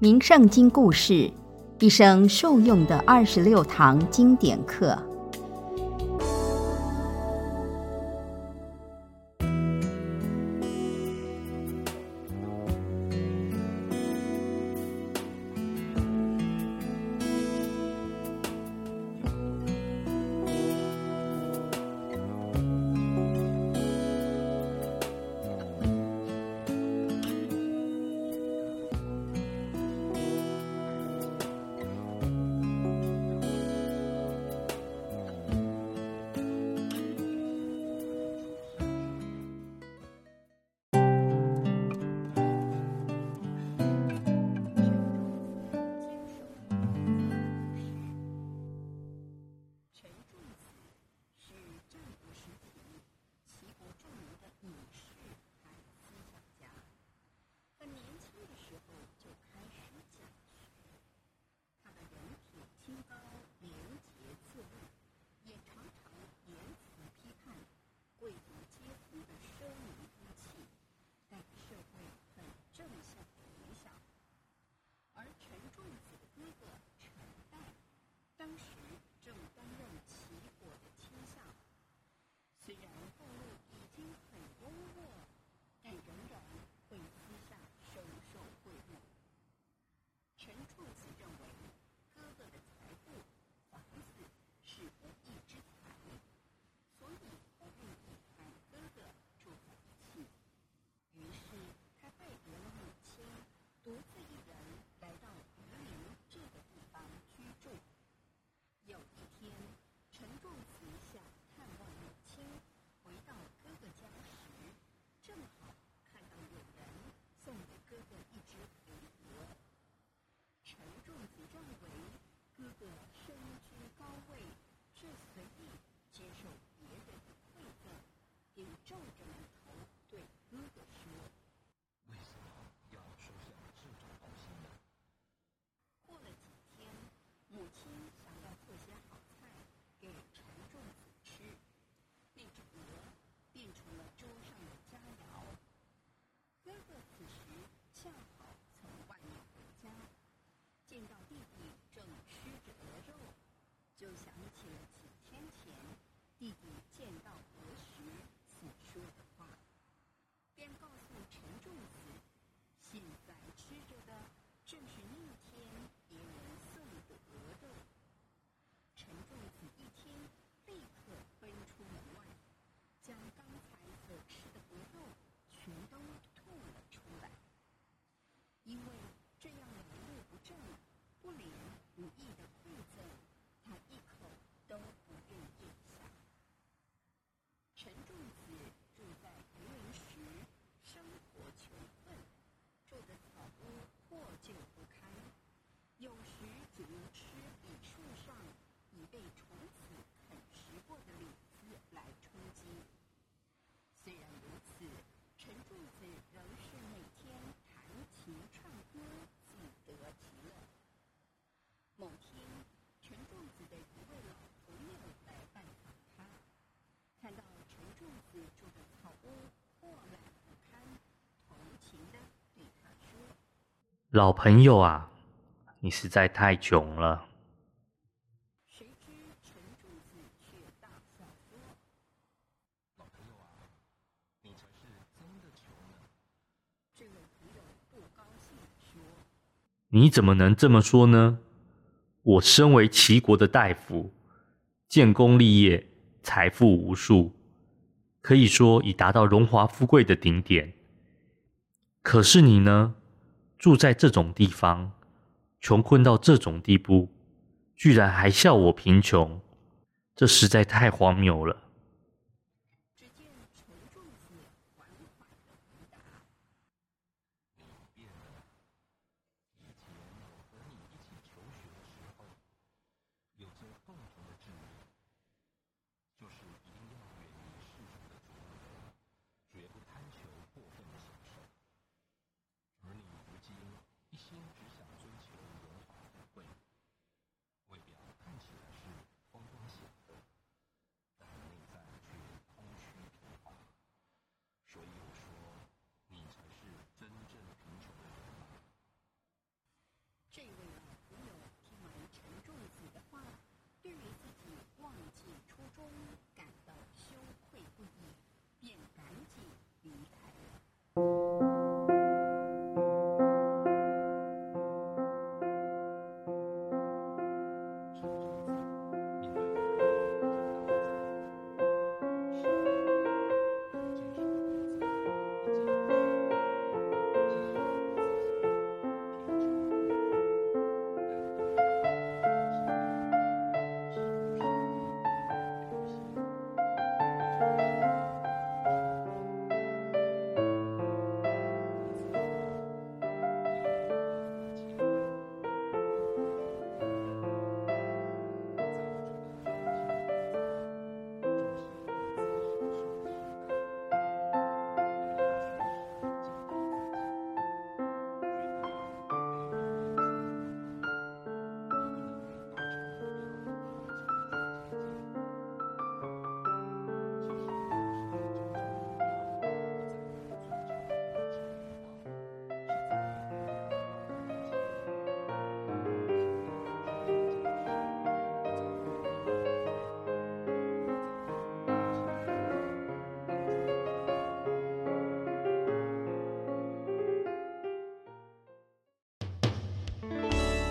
名圣经故事，一生受用的二十六堂经典课。认为哥哥身居高位却随意接受别人的馈赠领受着就想老朋友啊你实在太穷了。你怎么能这么说呢？我身为齐国的大夫建功立业财富无数可以说已达到荣华富贵的顶点。可是你呢？住在这种地方穷困到这种地步居然还笑我贫穷这实在太荒谬了。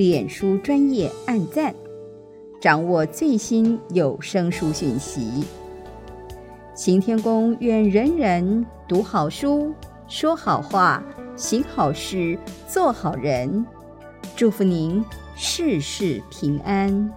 脸书专业按赞，掌握最新有声书讯息。行天宫愿人人读好书，说好话。行好事，做好人，祝福您事事平安。